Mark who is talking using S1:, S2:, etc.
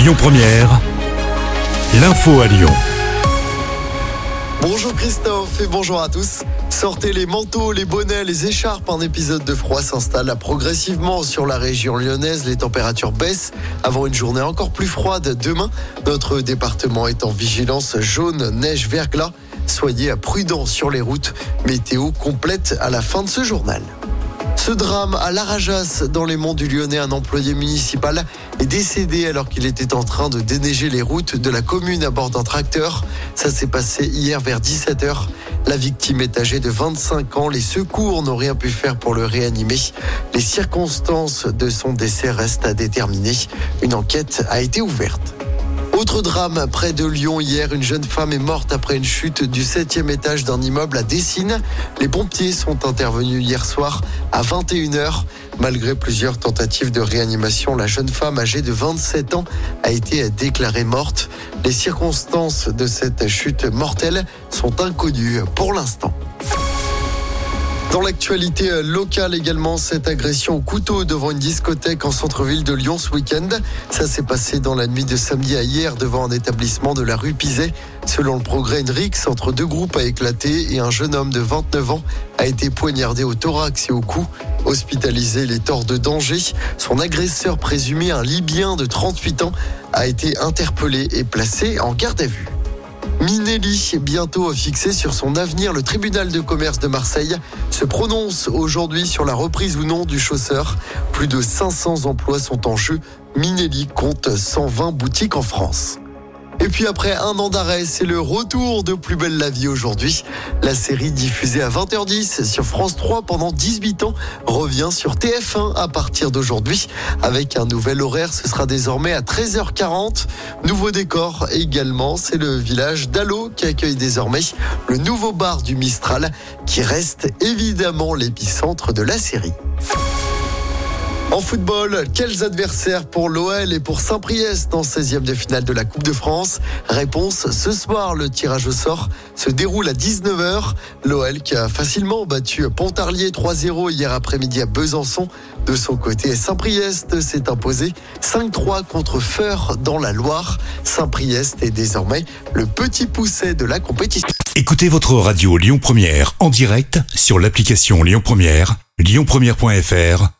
S1: Lyon Première, l'info à Lyon.
S2: Bonjour Christophe et bonjour à tous. Sortez les manteaux, les bonnets, les écharpes. Un épisode de froid s'installe progressivement sur la région lyonnaise. Les températures baissent avant une journée encore plus froide demain. Notre département est en vigilance jaune, neige, verglas. Soyez prudents sur les routes. Météo complète à la fin de ce journal. Ce drame à Larajas, dans les monts du Lyonnais, un employé municipal est décédé alors qu'il était en train de déneiger les routes de la commune à bord d'un tracteur. Ça s'est passé hier vers 17h. La victime est âgée de 25 ans. Les secours n'ont rien pu faire pour le réanimer. Les circonstances de son décès restent à déterminer. Une enquête a été ouverte. Autre drame près de Lyon hier, une jeune femme est morte après une chute du septième étage d'un immeuble à Dessines. Les pompiers sont intervenus hier soir à 21h. Malgré plusieurs tentatives de réanimation, la jeune femme âgée de 27 ans a été déclarée morte. Les circonstances de cette chute mortelle sont inconnues pour l'instant. Dans l'actualité locale également, cette agression au couteau devant une discothèque en centre-ville de Lyon ce week-end. Ça s'est passé dans la nuit de samedi à hier devant un établissement de la rue Pizet. Selon le progrès, une rixe entre deux groupes a éclaté et un jeune homme de 29 ans a été poignardé au thorax et au cou. Hospitalisé les torts de danger, son agresseur présumé, un Libyen de 38 ans, a été interpellé et placé en garde à vue. Minelli, bientôt fixé sur son avenir, le tribunal de commerce de Marseille se prononce aujourd'hui sur la reprise ou non du chausseur. Plus de 500 emplois sont en jeu. Minelli compte 120 boutiques en France. Et puis après un an d'arrêt, c'est le retour de Plus belle la vie aujourd'hui. La série diffusée à 20h10 sur France 3 pendant 18 ans revient sur TF1 à partir d'aujourd'hui avec un nouvel horaire. Ce sera désormais à 13h40. Nouveau décor également, c'est le village d'Allo qui accueille désormais le nouveau bar du Mistral qui reste évidemment l'épicentre de la série. En football, quels adversaires pour l'OL et pour Saint-Priest en 16e de finale de la Coupe de France? Réponse ce soir, le tirage au sort se déroule à 19h. L'OL qui a facilement battu Pontarlier 3-0 hier après-midi à Besançon. De son côté, Saint-Priest s'est imposé 5-3 contre Feur dans la Loire. Saint-Priest est désormais le petit pousset de la compétition.
S1: Écoutez votre radio Lyon Première en direct sur l'application Lyon Première, lyonpremière.fr